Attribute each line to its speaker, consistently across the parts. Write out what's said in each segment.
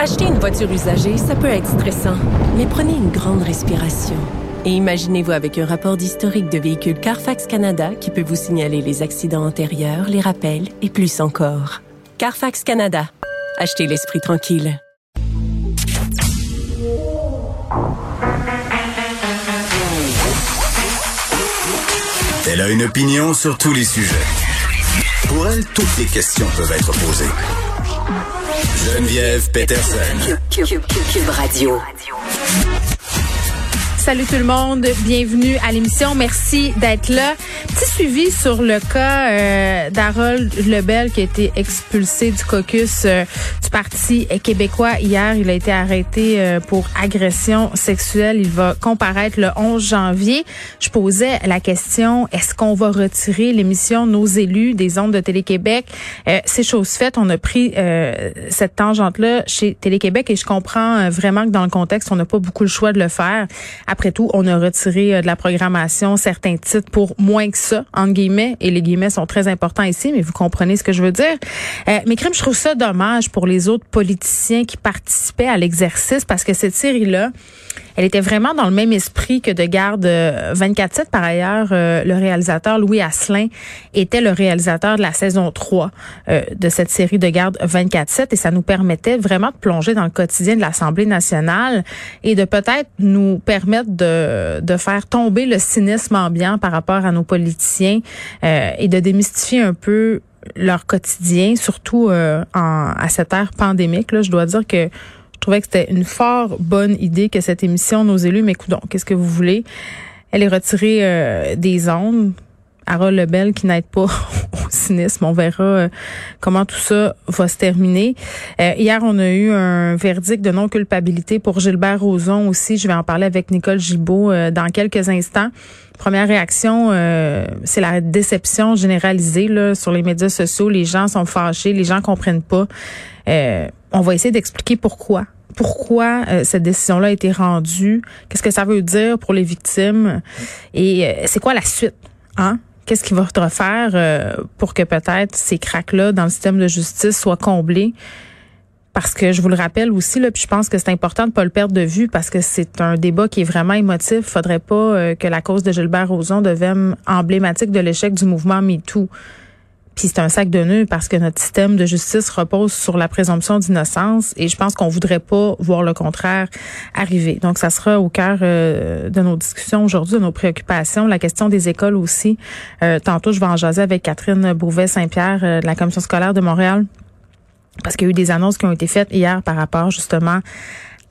Speaker 1: Acheter une voiture usagée, ça peut être stressant, mais prenez une grande respiration. Et imaginez-vous avec un rapport d'historique de véhicule Carfax Canada qui peut vous signaler les accidents antérieurs, les rappels et plus encore. Carfax Canada. Achetez l'esprit tranquille.
Speaker 2: Elle a une opinion sur tous les sujets. Pour elle, toutes les questions peuvent être posées. Geneviève Peterson.
Speaker 3: Cube, Radio.
Speaker 4: Salut tout le monde, bienvenue à l'émission. Merci d'être là. Petit suivi sur le cas euh, d'Harold Lebel qui a été expulsé du caucus euh, du Parti québécois hier. Il a été arrêté euh, pour agression sexuelle. Il va comparaître le 11 janvier. Je posais la question, est-ce qu'on va retirer l'émission Nos élus des ondes de Télé-Québec? C'est chose faite. On a pris cette tangente-là chez Télé-Québec et je comprends vraiment que dans le contexte, on n'a pas beaucoup le choix de le faire. Tout, on a retiré de la programmation certains titres pour moins que ça, entre guillemets, et les guillemets sont très importants ici, mais vous comprenez ce que je veux dire. Euh, mais crime, je trouve ça dommage pour les autres politiciens qui participaient à l'exercice parce que cette série-là, elle était vraiment dans le même esprit que de garde 24-7. Euh, Par ailleurs, euh, le réalisateur Louis Asselin était le réalisateur de la saison 3 euh, de cette série de garde 24-7 et ça nous permettait vraiment de plonger dans le quotidien de l'Assemblée nationale et de peut-être nous permettre de, faire tomber le cynisme ambiant par rapport à nos politiciens et de démystifier un peu leur quotidien, surtout en, à cette ère pandémique. Là, je dois dire que trouvais que c'était une fort bonne idée que cette émission, nos élus, mais écoutons, qu'est-ce que vous voulez? Elle est retirée euh, des ondes. Harold Lebel qui n'aide pas au cynisme. On verra euh, comment tout ça va se terminer. Euh, hier, on a eu un verdict de non-culpabilité pour Gilbert Rozon aussi. Je vais en parler avec Nicole Gibault dans quelques instants. Première réaction, c'est la déception généralisée là, sur les médias sociaux. Les gens sont fâchés, les gens comprennent pas. on va essayer d'expliquer pourquoi pourquoi euh, cette décision-là a été rendue, qu'est-ce que ça veut dire pour les victimes et euh, c'est quoi la suite, hein? Qu'est-ce qu'il va faire euh, pour que peut-être ces cracks-là dans le système de justice soient comblés? Parce que je vous le rappelle aussi, là, puis je pense que c'est important de pas le perdre de vue parce que c'est un débat qui est vraiment émotif. Faudrait pas que la cause de Gilbert Rozon devienne emblématique de l'échec du mouvement MeToo. Puis c'est un sac de nœuds parce que notre système de justice repose sur la présomption d'innocence et je pense qu'on voudrait pas voir le contraire arriver. Donc ça sera au cœur euh, de nos discussions aujourd'hui, de nos préoccupations. La question des écoles aussi. Euh, tantôt, je vais en jaser avec Catherine Bouvet-Saint-Pierre euh, de la Commission scolaire de Montréal parce qu'il y a eu des annonces qui ont été faites hier par rapport justement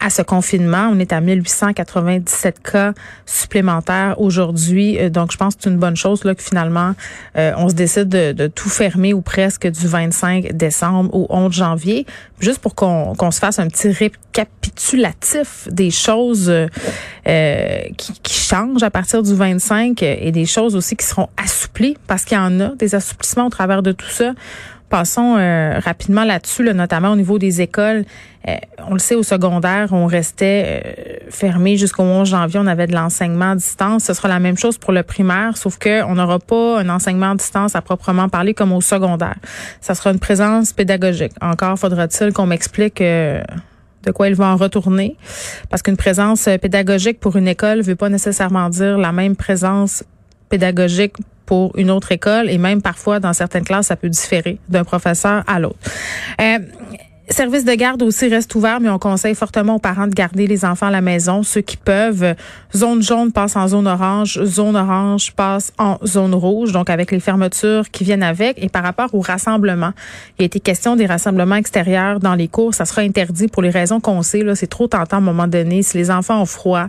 Speaker 4: à ce confinement. On est à 1897 cas supplémentaires aujourd'hui. Euh, donc, je pense que c'est une bonne chose là, que finalement, euh, on se décide de, tout fermer ou presque du 25 décembre au 11 janvier. Juste pour qu'on se fasse un petit récapitulatif des choses euh, qui, qui, changent à partir du 25 et des choses aussi qui seront assouplies parce qu'il y en a des assouplissements au travers de tout ça. Passons euh, rapidement là-dessus, notamment au niveau des écoles. Euh, on le sait, au secondaire, on restait euh, fermé jusqu'au 11 janvier. On avait de l'enseignement à distance. Ce sera la même chose pour le primaire, sauf que on n'aura pas un enseignement à distance à proprement parler comme au secondaire. Ça sera une présence pédagogique. Encore faudra-t-il qu'on m'explique de quoi il va en retourner. Parce qu'une présence pédagogique pour une école veut pas nécessairement dire la même présence pédagogique pour une autre école et même parfois dans certaines classes, ça peut différer d'un professeur à l'autre. Euh, Service de garde aussi reste ouvert, mais on conseille fortement aux parents de garder les enfants à la maison, ceux qui peuvent. Zone jaune passe en zone orange, zone orange passe en zone rouge, donc avec les fermetures qui viennent avec. Et par rapport au rassemblement, il a été question des rassemblements extérieurs dans les cours, ça sera interdit pour les raisons qu'on sait. Là, c'est trop tentant à un moment donné. Si les enfants ont froid,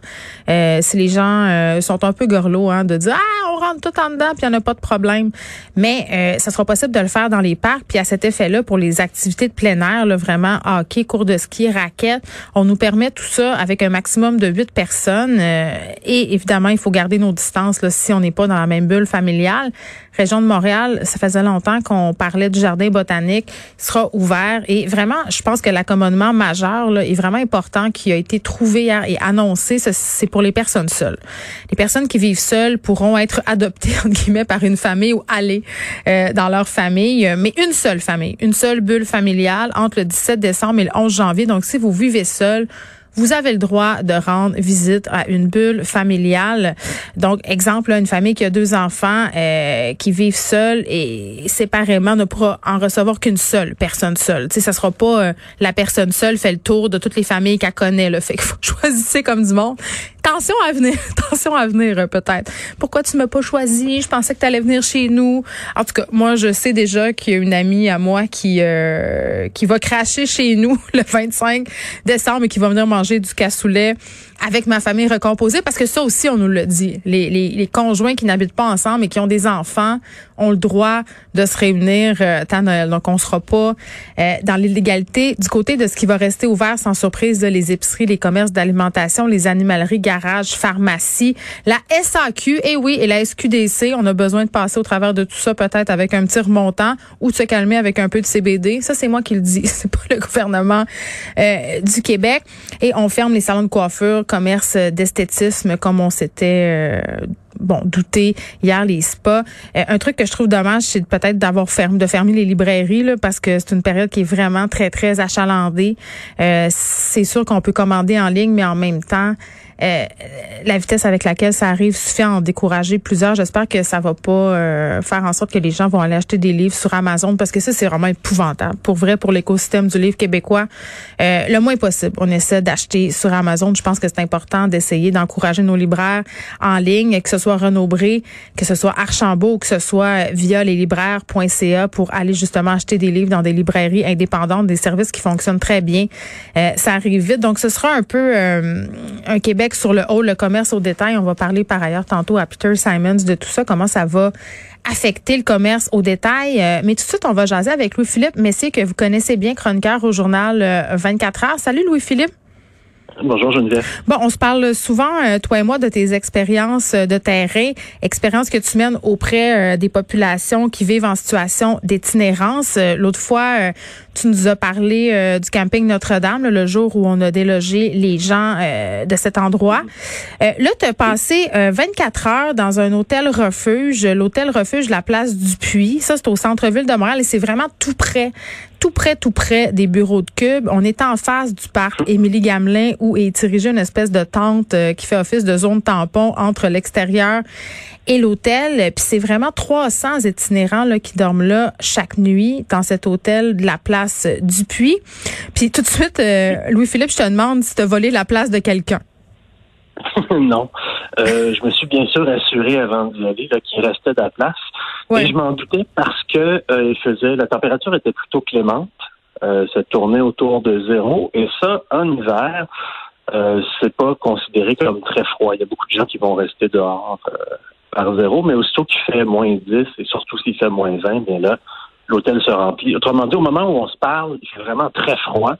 Speaker 4: euh, si les gens euh, sont un peu gorlots, hein, de dire ah on rentre tout en dedans puis il n'y en a pas de problème. Mais euh, ça sera possible de le faire dans les parcs. Puis à cet effet-là, pour les activités de plein air, là, vraiment hockey, cours de ski, raquettes. On nous permet tout ça avec un maximum de huit personnes. Euh, et évidemment, il faut garder nos distances là, si on n'est pas dans la même bulle familiale. Région de Montréal, ça faisait longtemps qu'on parlait du jardin botanique, il sera ouvert. Et vraiment, je pense que l'accommodement majeur là, est vraiment important qui a été trouvé et annoncé. C'est pour les personnes seules. Les personnes qui vivent seules pourront être adoptées entre guillemets par une famille ou aller euh, dans leur famille, mais une seule famille, une seule bulle familiale entre le 17 décembre et le 11 janvier. Donc, si vous vivez seul, vous avez le droit de rendre visite à une bulle familiale. Donc, exemple, une famille qui a deux enfants euh, qui vivent seuls et séparément ne pourra en recevoir qu'une seule personne seule. Tu sais, ça sera pas euh, la personne seule fait le tour de toutes les familles qu'elle connaît. Le fait qu'il faut choisir comme du monde. Tension à venir, tension à venir euh, peut-être. Pourquoi tu m'as pas choisi? Je pensais que tu allais venir chez nous. En tout cas, moi je sais déjà qu'il y a une amie à moi qui qui va cracher chez nous le 25 décembre et qui va venir manger du cassoulet avec ma famille recomposée parce que ça aussi on nous le dit les, les, les conjoints qui n'habitent pas ensemble et qui ont des enfants ont le droit de se réunir euh, tant Noël donc on sera pas euh, dans l'illégalité du côté de ce qui va rester ouvert sans surprise les épiceries les commerces d'alimentation les animaleries garages pharmacies la SAQ et oui et la SQDC on a besoin de passer au travers de tout ça peut-être avec un petit remontant ou de se calmer avec un peu de CBD ça c'est moi qui le dis c'est pas le gouvernement euh, du Québec. Et on ferme les salons de coiffure commerce d'esthétisme comme on s'était euh, bon douté hier les spas. Euh, un truc que je trouve dommage, c'est peut-être d'avoir fermé de fermer les librairies là, parce que c'est une période qui est vraiment très très achalandée. Euh, c'est sûr qu'on peut commander en ligne, mais en même temps euh, la vitesse avec laquelle ça arrive suffit à en décourager plusieurs. J'espère que ça va pas euh, faire en sorte que les gens vont aller acheter des livres sur Amazon parce que ça, c'est vraiment épouvantable. Pour vrai, pour l'écosystème du livre québécois, euh, le moins possible, on essaie d'acheter sur Amazon. Je pense que c'est important d'essayer d'encourager nos libraires en ligne, que ce soit Renaud Bré, que ce soit Archambault, que ce soit via leslibraires.ca pour aller justement acheter des livres dans des librairies indépendantes, des services qui fonctionnent très bien. ça arrive vite. Donc, ce sera un peu un Québec sur le haut, le commerce au détail. On va parler par ailleurs tantôt à Peter Simons de tout ça, comment ça va affecter le commerce au détail. Euh, mais tout de suite, on va jaser avec Louis-Philippe Messier, que vous connaissez bien, chroniqueur au journal 24 euh, heures. Salut Louis-Philippe.
Speaker 3: Bonjour Geneviève.
Speaker 4: Bon, on se parle souvent, euh, toi et moi, de tes expériences de terrain, expériences que tu mènes auprès des populations qui vivent en situation d'itinérance. L'autre fois, tu nous as parlé euh, du camping Notre-Dame, le jour où on a délogé les gens euh, de cet endroit. Euh, là, tu as passé 24 heures dans un hôtel refuge, l'hôtel refuge La Place du Puy. Ça, c'est au centre-ville de Montréal et c'est vraiment tout près tout près, tout près des bureaux de Cube. On est en face du parc Émilie Gamelin où est dirigée une espèce de tente qui fait office de zone tampon entre l'extérieur et l'hôtel. Puis c'est vraiment 300 itinérants là, qui dorment là chaque nuit dans cet hôtel de la place du Puy. Puis tout de suite, euh, Louis-Philippe, je te demande si tu as volé la place de quelqu'un.
Speaker 3: non. Euh, je me suis bien sûr assuré avant d'y aller qu'il restait de la place. Je m'en doutais parce que euh, il faisait la température était plutôt clémente. ça tournait autour de zéro. Et ça, en hiver, c'est pas considéré comme très froid. Il y a beaucoup de gens qui vont rester dehors par zéro, mais aussitôt qu'il fait moins 10 et surtout s'il fait moins 20, bien là, l'hôtel se remplit. Autrement dit, au moment où on se parle, il fait vraiment très froid.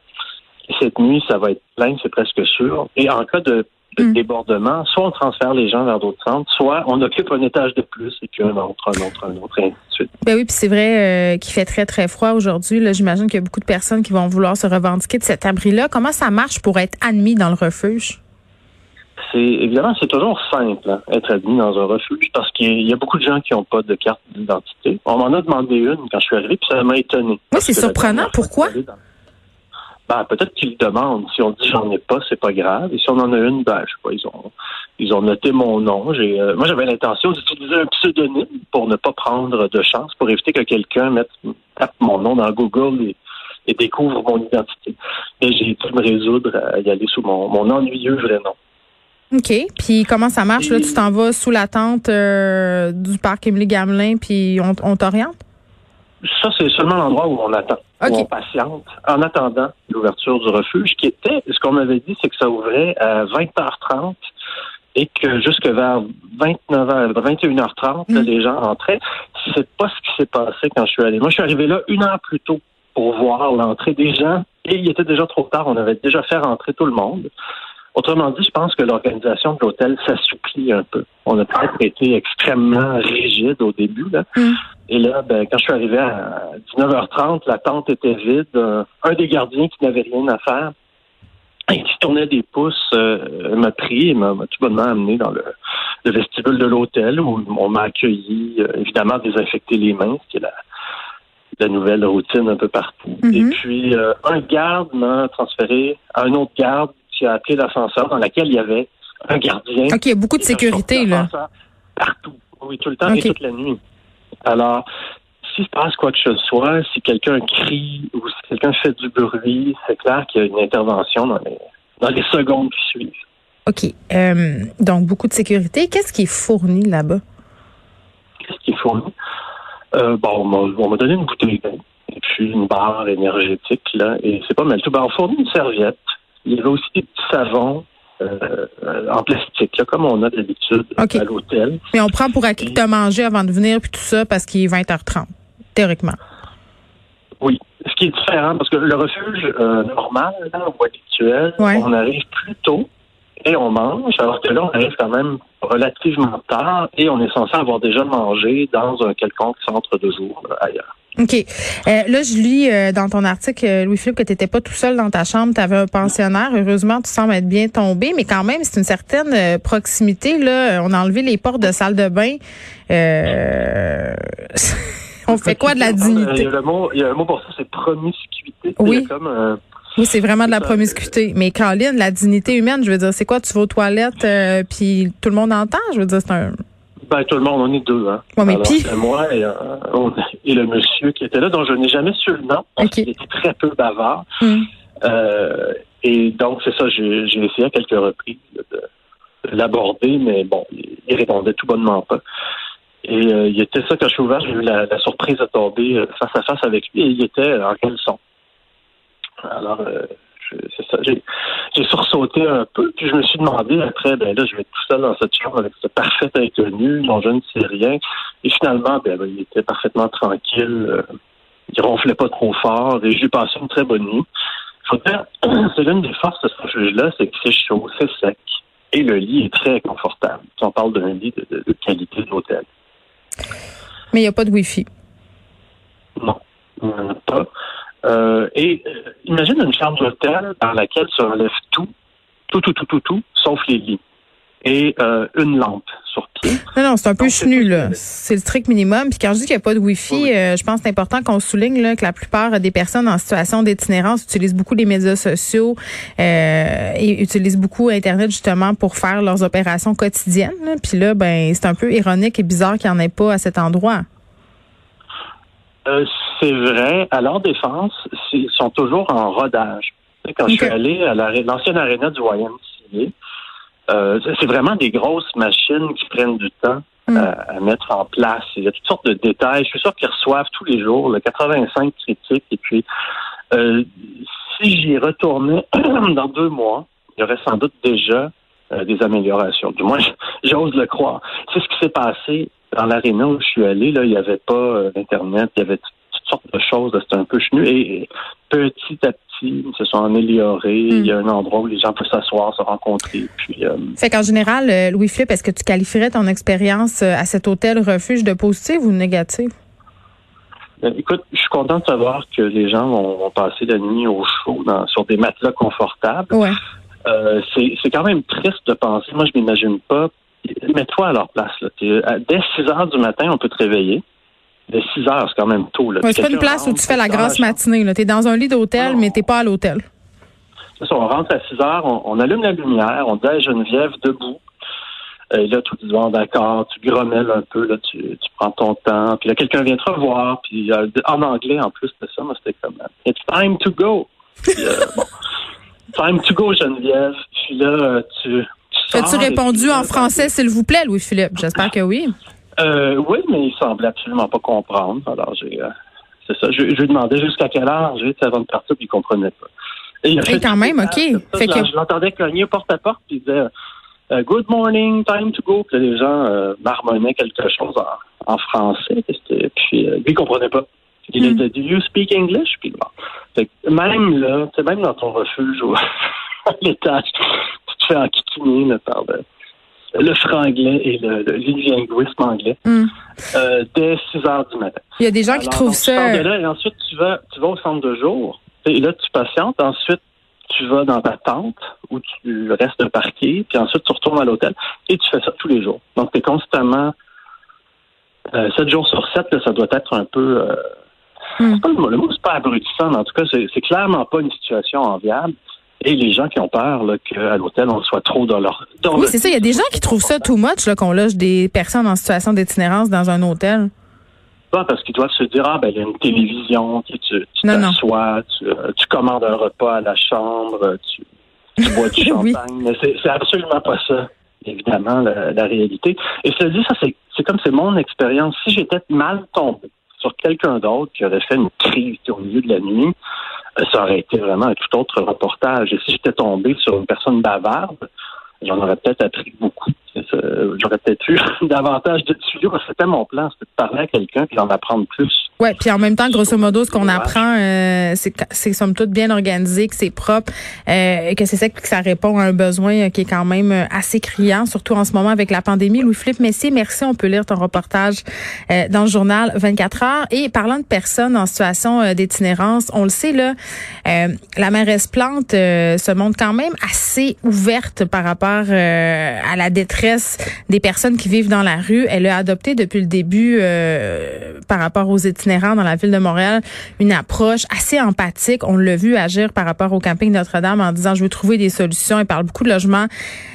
Speaker 3: Et cette nuit, ça va être plein, c'est presque sûr. Et en cas de, mm. débordement, soit on transfère les gens vers d'autres centres, soit on occupe un étage de plus et puis un autre, un autre, un autre, et ainsi de suite.
Speaker 4: Ben oui, puis c'est vrai euh, qu'il fait très, très froid aujourd'hui. J'imagine qu'il y a beaucoup de personnes qui vont vouloir se revendiquer de cet abri-là. Comment ça marche pour être admis dans le refuge?
Speaker 3: c'est évidemment c'est toujours simple hein, être admis dans un refuge parce qu'il y a beaucoup de gens qui n'ont pas de carte d'identité. On m'en a demandé une quand je suis arrivé, puis ça m'a étonné.
Speaker 4: Oui, c'est surprenant. Pourquoi?
Speaker 3: Ben, peut-être qu'ils demandent. Si on dit j'en ai pas, c'est pas grave. Et si on en a une, ben, je sais pas, ils ont, ils ont noté mon nom. J'ai, euh, moi, j'avais l'intention d'utiliser un pseudonyme pour ne pas prendre de chance, pour éviter que quelqu'un mette, tape mon nom dans Google et, et découvre mon identité. Mais j'ai pu me résoudre à y aller sous mon, mon ennuyeux vrai nom.
Speaker 4: OK. Puis comment ça marche? Là, tu t'en vas sous la tente euh, du parc Émilie Gamelin, puis on, on t'oriente?
Speaker 3: Ça, c'est seulement l'endroit où on attend, où on patiente, en attendant l'ouverture du refuge, qui était, ce qu'on m'avait dit, c'est que ça ouvrait à 20h30 et que jusque vers 29h, 21h30, les gens entraient. C'est pas ce qui s'est passé quand je suis allé. Moi, je suis arrivé là une heure plus tôt pour voir l'entrée des gens et il était déjà trop tard. On avait déjà fait rentrer tout le monde. Autrement dit, je pense que l'organisation de l'hôtel s'assouplit un peu. On a peut-être été extrêmement rigide au début. Là. Mm. Et là, ben, quand je suis arrivé à 19h30, la tente était vide. Un, des gardiens qui n'avait rien à faire et qui tournait des pouces euh, m'a pris et m'a tout bonnement amené dans le, vestibule de l'hôtel où on m'a accueilli, euh, évidemment désinfecté les mains, ce qui est la, la nouvelle routine un peu partout. Et
Speaker 4: Mhm.
Speaker 3: puis, euh, un garde m'a transféré à un autre garde qui a appelé l'ascenseur dans laquelle il y avait un gardien.
Speaker 4: OK, il y a beaucoup de sécurité, là.
Speaker 3: Partout. Oui, tout le temps et toute la nuit. Alors, s'il se passe quoi que ce soit, si quelqu'un crie ou si quelqu'un fait du bruit, c'est clair qu'il y a une intervention dans les, dans les secondes qui suivent.
Speaker 4: OK. Euh, donc, beaucoup de sécurité. Qu'est-ce qui est fourni là-bas?
Speaker 3: Qu'est-ce qu'il faut? Euh, bon, on m'a- on m'a donné une bouteille et puis une barre énergétique, là, et c'est pas mal tout. Ben, on fournit une serviette. Il y avait aussi des petits savons euh, euh, en plastique, là, comme on a d'habitude à l'hôtel.
Speaker 4: Mais on prend pour acquis que tu as mangé avant de venir, puis tout ça, parce qu'il est 20h30, théoriquement.
Speaker 3: Oui. Ce qui est différent, parce que le refuge euh, normal, là, ou habituel,
Speaker 4: Ouais.
Speaker 3: on arrive plus tôt et on mange, alors que là, on arrive quand même relativement tard et on est censé avoir déjà mangé dans un quelconque centre de jour là, ailleurs.
Speaker 4: OK. Euh, là, je lis euh, dans ton article, euh, Louis-Philippe, que tu n'étais pas tout seul dans ta chambre, tu avais un pensionnaire. Heureusement, tu sembles être bien tombé, mais quand même, c'est une certaine euh, proximité. Là, on a enlevé les portes de salle de bain. Euh, on fait quoi de la
Speaker 3: Il y
Speaker 4: dignité?
Speaker 3: a, le mot, il y a un mot pour ça, c'est promiscuité.
Speaker 4: Oui.
Speaker 3: Comme
Speaker 4: Oui, c'est vraiment de la promiscuité. Mais Caroline, la dignité humaine, je veux dire, c'est quoi? Tu vas aux toilettes, euh, puis tout le monde entend? Je veux dire, c'est un...
Speaker 3: Ben, tout le monde, on est deux. Hein.
Speaker 4: Ouais, mais
Speaker 3: Alors,
Speaker 4: pis-
Speaker 3: c'est moi et, euh, on- et le monsieur qui était là, dont je n'ai jamais su le nom, parce qu'il était très peu bavard.
Speaker 4: Hmm.
Speaker 3: Euh, et donc, c'est ça, j'ai j'ai essayé à quelques reprises de, de l'aborder, mais bon, il, répondait tout bonnement pas. Et euh, il était ça, quand je suis ouvert, j'ai eu la, la surprise de tomber face à face avec lui, et il était en caleçon. Alors, je- c'est ça, j'ai j'ai sursauté un peu, puis je me suis demandé après, ben là, je vais être tout seul dans cette chambre avec ce parfait inconnu dont je ne sais rien. Et finalement, ben, ben, il était parfaitement tranquille, euh, il ronflait pas trop fort, et j'ai passé une très bonne nuit. Faut dire, c'est l'une des forces de ce refuge-là, c'est que c'est chaud, c'est sec, et le lit est très confortable. On parle d'un lit de, de- de qualité d'hôtel.
Speaker 4: Mais il n'y a pas de Wi-Fi.
Speaker 3: Non, il n'y en a pas. Euh, et euh, imagine une chambre d'hôtel dans laquelle se relève tout, tout, tout, tout, tout, tout, sauf les lits. Et euh, une lampe sur pied.
Speaker 4: Non, non, c'est un peu chenu, là. C'est le strict minimum. Puis quand je dis qu'il n'y a pas de Wi-Fi,
Speaker 3: Oui,
Speaker 4: je pense que c'est important qu'on souligne là, que la plupart des personnes en situation d'itinérance utilisent beaucoup les médias sociaux et utilisent beaucoup Internet justement pour faire leurs opérations quotidiennes. là. Puis là, ben, c'est un peu ironique et bizarre qu'il n'y en ait pas à cet endroit.
Speaker 3: Euh, c'est vrai, à leur défense, ils sont toujours en rodage. Quand je suis allé à la- l'ancienne aréna du YMCA, euh, c'est- vraiment des grosses machines qui prennent du temps
Speaker 4: Mm.
Speaker 3: à, à mettre en place. Il y a toutes sortes de détails. Je suis sûr qu'ils reçoivent tous les jours le 85 critiques. Et puis, euh, si j'y retournais dans deux mois, il y aurait sans doute déjà euh, des améliorations. Du moins, j'ose le croire. C'est ce qui s'est passé dans l'aréna où je suis allé. Là, il n'y avait pas euh, d'Internet, il y avait sortes de choses. C'était un peu chenu. Et, et petit à petit, ils se sont améliorés. Il y a un endroit où les gens peuvent s'asseoir, se rencontrer. Puis, euh,
Speaker 4: Fait qu'en général, euh, Louis-Philippe, est-ce que tu qualifierais ton expérience euh, à cet hôtel refuge de positive ou de négative?
Speaker 3: Ben, écoute, je suis content de savoir que les gens vont, vont passer la nuit au chaud dans- sur des matelas confortables.
Speaker 4: Ouais.
Speaker 3: Euh, c'est c'est quand même triste de penser. Moi, je m'imagine pas. Mets-toi à leur place. Là. Dès 6 heures du matin, on peut te réveiller. Dès 6 heures, c'est quand même tôt. Là.
Speaker 4: Ouais, c'est pas une place où tu fais la
Speaker 3: chambre.
Speaker 4: matinée. Tu es dans un lit d'hôtel, mais t'es pas à l'hôtel.
Speaker 3: C'est ça, on rentre à 6 heures, on, on allume la lumière, on dit à Geneviève debout. Et là, tout dit bon, d'accord, tu grommelles un peu, là, tu, tu prends ton temps. Puis là, quelqu'un vient te revoir. Puis euh, en anglais, en plus de ça, moi, c'était comme euh, It's time to go. Puis, euh, bon, time to go, Geneviève. Puis là, euh, tu. tu
Speaker 4: As-tu répondu
Speaker 3: puis,
Speaker 4: en français, s'il vous plaît, Louis-Philippe? J'espère que oui.
Speaker 3: Euh, oui, mais il semblait absolument pas comprendre. Alors, j'ai. euh, c'est ça. Je, je lui demandais jusqu'à quelle heure j'ai avant de partir, puis il comprenait pas. Et
Speaker 4: Et
Speaker 3: fait
Speaker 4: quand même, OK.
Speaker 3: ça.
Speaker 4: Fait
Speaker 3: Je
Speaker 4: que-
Speaker 3: je l'entendais cogner porte à porte, puis il disait euh, Good morning, time to go. Puis les gens euh, marmonnaient quelque chose en, en français. Puis, euh, lui, il comprenait pas. Il
Speaker 4: Hmm.
Speaker 3: était Do you speak English? Puis bon. Fait que même là, tu sais, même dans ton refuge ou à l'étage, tu te fais enquiquiner par le, le franglais et le, le linguisme anglais
Speaker 4: Hum.
Speaker 3: euh, dès 6 heures du matin.
Speaker 4: Il y a des gens qui trouvent
Speaker 3: donc, Tu sors
Speaker 4: ça.
Speaker 3: de là et ensuite tu vas, tu vas au centre de jour. Et là, tu patientes. Ensuite, tu vas dans ta tente où tu restes parqué. Puis ensuite, tu retournes à l'hôtel et tu fais ça tous les jours. Donc, tu es constamment euh, 7 jours sur 7. Là, ça doit être un peu, euh, Hmm. Pas le, le mot, c'est pas abrutissant, mais en tout cas, c'est clairement pas une situation enviable. Et les gens qui ont peur qu'à l'hôtel, on soit trop dans leur...
Speaker 4: oui, c'est ça. Il y a des gens qui trouvent ça too much, qu'on loge des personnes en situation d'itinérance dans un hôtel.
Speaker 3: Pas parce qu'ils doivent se dire, ah, ben, il y a une télévision, tu t'assois, tu, tu, commandes un repas à la chambre, tu, tu bois du champagne. Mais c'est absolument pas ça, évidemment, la, réalité. Et cela dit, ça, c'est comme c'est mon expérience. Si j'étais mal tombé sur quelqu'un d'autre qui aurait fait une crise au milieu de la nuit, euh, ça aurait été vraiment un tout autre reportage. Et si j'étais tombé sur une personne bavarde, j'en aurais peut-être appris beaucoup. J'aurais peut-être eu davantage de tuyaux. C'était mon plan, c'était de parler à quelqu'un et d'en apprendre plus.
Speaker 4: Oui, puis en même temps, grosso modo, ce qu'on apprend, euh, c'est c'est somme toute bien organisé, que c'est propre, euh, que c'est ça que ça répond à un besoin qui est quand même assez criant, surtout en ce moment avec la pandémie. Louis-Philippe Messier, merci. On peut lire ton reportage euh, dans le journal 24 heures. Et parlant de personnes en situation euh, d'itinérance, on le sait, là, la mairesse Plante se montre quand même assez ouverte par rapport à la détresse des personnes qui vivent dans la rue. Elle a adopté depuis le début, par rapport aux itinérants, dans la ville de Montréal une approche assez empathique. On l'a vu agir par rapport au camping Notre-Dame en disant je veux trouver des solutions. Il parle beaucoup de logement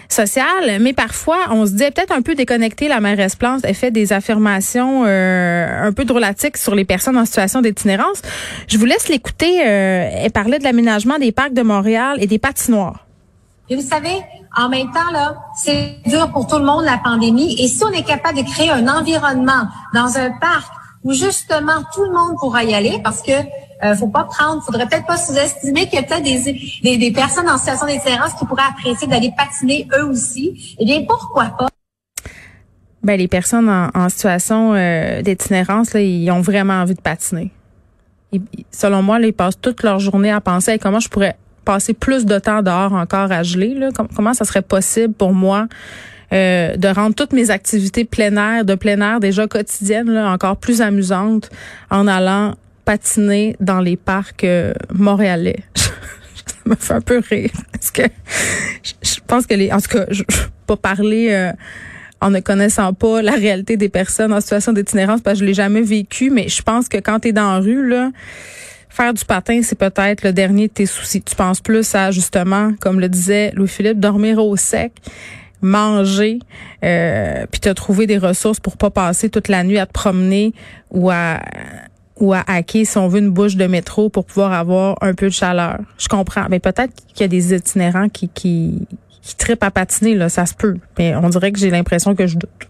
Speaker 4: social, mais parfois on se dit peut-être un peu déconnecté. La mairesse Plante elle fait des affirmations euh, un peu drôlatiques sur les personnes en situation d'itinérance. Je vous laisse l'écouter. Euh, elle parlait de l'aménagement des parcs de Montréal et des patinoires.
Speaker 5: Et vous savez, en même temps, là, c'est dur pour tout le monde la pandémie. Et si on est capable de créer un environnement dans un parc où justement tout le monde pourra y aller parce que euh, faut pas prendre, faudrait peut-être pas sous-estimer qu'il y a peut-être des, des, personnes en situation d'itinérance qui pourraient apprécier d'aller patiner eux aussi. Eh bien, pourquoi pas?
Speaker 4: Ben, les personnes en, situation euh, d'itinérance, là, ils ont vraiment envie de patiner. selon moi, ils passent toute leur journée à penser à comment je pourrais passer plus de temps dehors encore à geler. Là. comment ça serait possible pour moi euh, de rendre toutes mes activités plein air, de plein air déjà quotidiennes, là, encore plus amusantes en allant patiner dans les parcs euh, montréalais? ça me fait un peu rire parce que je, pense que les, en tout cas, je, pas parler euh, en ne connaissant pas la réalité des personnes en situation d'itinérance parce que je l'ai jamais vécu, mais je pense que quand tu es dans la rue là faire du patin, c'est peut-être le dernier de tes soucis. Tu penses plus à, justement, comme le disait Louis-Philippe, dormir au sec, manger, euh, puis te trouver des ressources pour pas passer toute la nuit à te promener ou à ou à hacker si on veut une bouche de métro pour pouvoir avoir un peu de chaleur. Je comprends, mais peut-être qu'il y a des itinérants qui qui qui tripent à patiner là, ça se peut. Mais on dirait que j'ai l'impression que je doute.